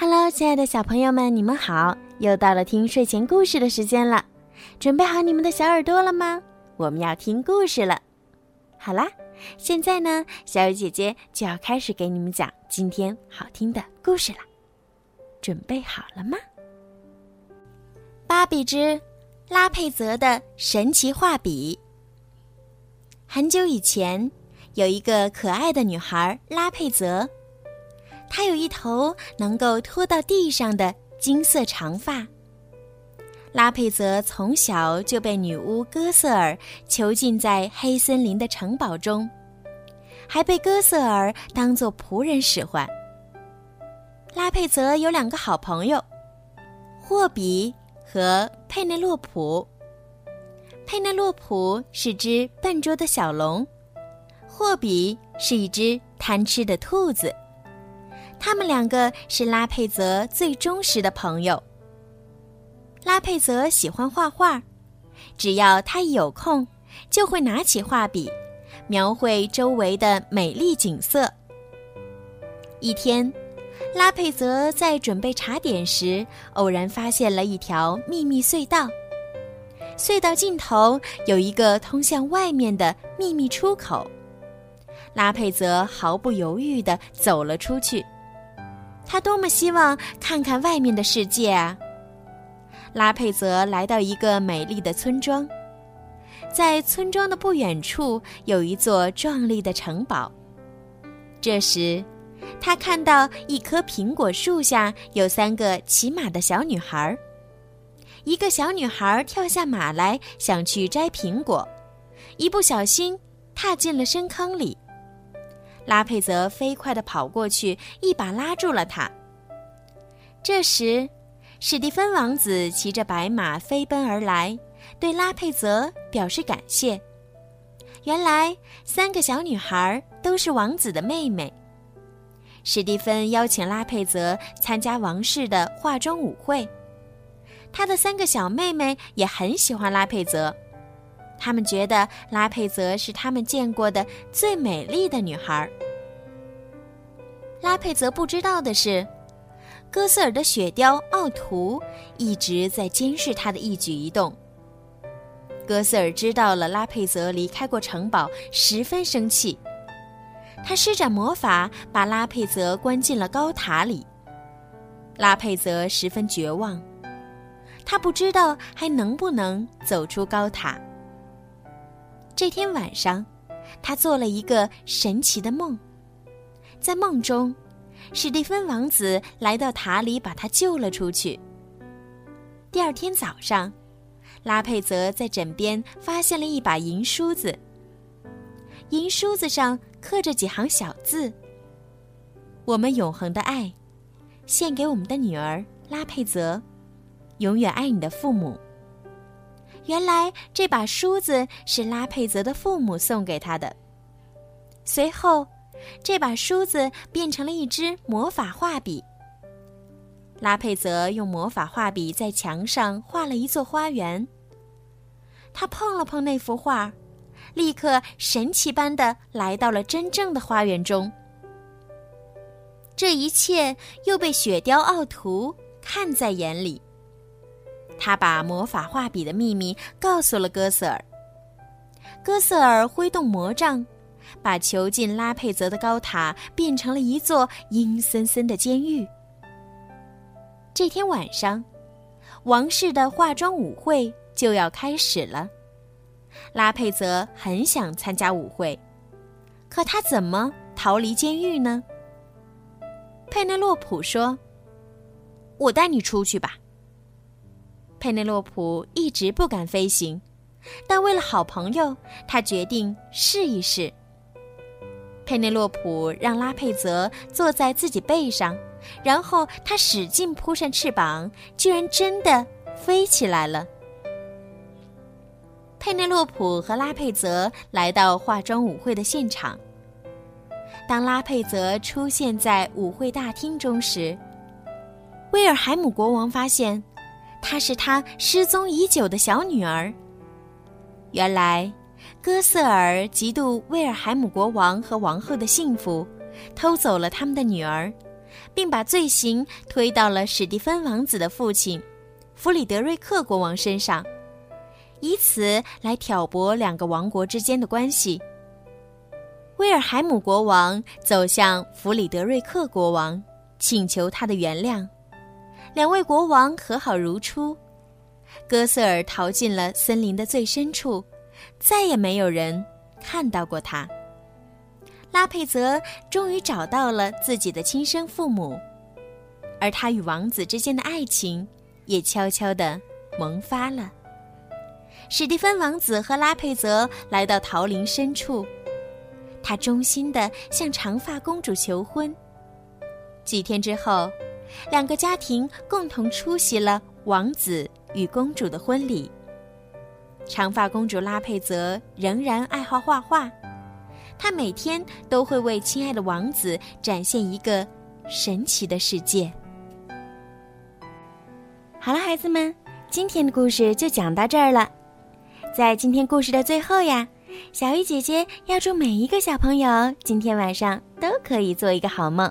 Hello，亲爱的小朋友们，你们好！又到了听睡前故事的时间了，准备好你们的小耳朵了吗？我们要听故事了。好啦，现在呢，小雨姐姐就要开始给你们讲今天好听的故事了。准备好了吗？芭比之拉佩泽的神奇画笔。很久以前，有一个可爱的女孩拉佩泽。他有一头能够拖到地上的金色长发。拉佩泽从小就被女巫戈瑟尔囚禁在黑森林的城堡中，还被戈瑟尔当做仆人使唤。拉佩泽有两个好朋友，霍比和佩内洛普。佩内洛普是只笨拙的小龙，霍比是一只贪吃的兔子。他们两个是拉佩泽最忠实的朋友。拉佩泽喜欢画画，只要他一有空，就会拿起画笔，描绘周围的美丽景色。一天，拉佩泽在准备茶点时，偶然发现了一条秘密隧道。隧道尽头有一个通向外面的秘密出口。拉佩泽毫不犹豫地走了出去。他多么希望看看外面的世界啊！拉佩泽来到一个美丽的村庄，在村庄的不远处有一座壮丽的城堡。这时，他看到一棵苹果树下有三个骑马的小女孩，一个小女孩跳下马来想去摘苹果，一不小心踏进了深坑里。拉佩泽飞快地跑过去，一把拉住了他。这时，史蒂芬王子骑着白马飞奔而来，对拉佩泽表示感谢。原来，三个小女孩都是王子的妹妹。史蒂芬邀请拉佩泽参加王室的化妆舞会，他的三个小妹妹也很喜欢拉佩泽。他们觉得拉佩泽是他们见过的最美丽的女孩。拉佩泽不知道的是，戈瑟尔的雪貂奥图一直在监视他的一举一动。戈瑟尔知道了拉佩泽离开过城堡，十分生气。他施展魔法，把拉佩泽关进了高塔里。拉佩泽十分绝望，他不知道还能不能走出高塔。这天晚上，他做了一个神奇的梦。在梦中，史蒂芬王子来到塔里，把他救了出去。第二天早上，拉佩泽在枕边发现了一把银梳子。银梳子上刻着几行小字：“我们永恒的爱，献给我们的女儿拉佩泽，永远爱你的父母。”原来这把梳子是拉佩泽的父母送给他的。随后，这把梳子变成了一支魔法画笔。拉佩泽用魔法画笔在墙上画了一座花园。他碰了碰那幅画，立刻神奇般的来到了真正的花园中。这一切又被雪貂奥图看在眼里。他把魔法画笔的秘密告诉了哥瑟尔。哥瑟尔挥动魔杖，把囚禁拉佩泽的高塔变成了一座阴森森的监狱。这天晚上，王室的化妆舞会就要开始了。拉佩泽很想参加舞会，可他怎么逃离监狱呢？佩内洛普说：“我带你出去吧。”佩内洛普一直不敢飞行，但为了好朋友，他决定试一试。佩内洛普让拉佩泽坐在自己背上，然后他使劲扑扇翅膀，居然真的飞起来了。佩内洛普和拉佩泽来到化妆舞会的现场。当拉佩泽出现在舞会大厅中时，威尔海姆国王发现。她是他失踪已久的小女儿。原来，戈瑟尔嫉妒威尔海姆国王和王后的幸福，偷走了他们的女儿，并把罪行推到了史蒂芬王子的父亲弗里德瑞克国王身上，以此来挑拨两个王国之间的关系。威尔海姆国王走向弗里德瑞克国王，请求他的原谅。两位国王和好如初。戈瑟尔逃进了森林的最深处，再也没有人看到过他。拉佩泽终于找到了自己的亲生父母，而他与王子之间的爱情也悄悄地萌发了。史蒂芬王子和拉佩泽来到桃林深处，他衷心地向长发公主求婚。几天之后，两个家庭共同出席了王子与公主的婚礼。长发公主拉佩泽仍然爱好画画。她每天都会为亲爱的王子展现一个神奇的世界。好了，孩子们，今天的故事就讲到这儿了。在今天故事的最后呀，小鱼姐姐要祝每一个小朋友今天晚上都可以做一个好梦。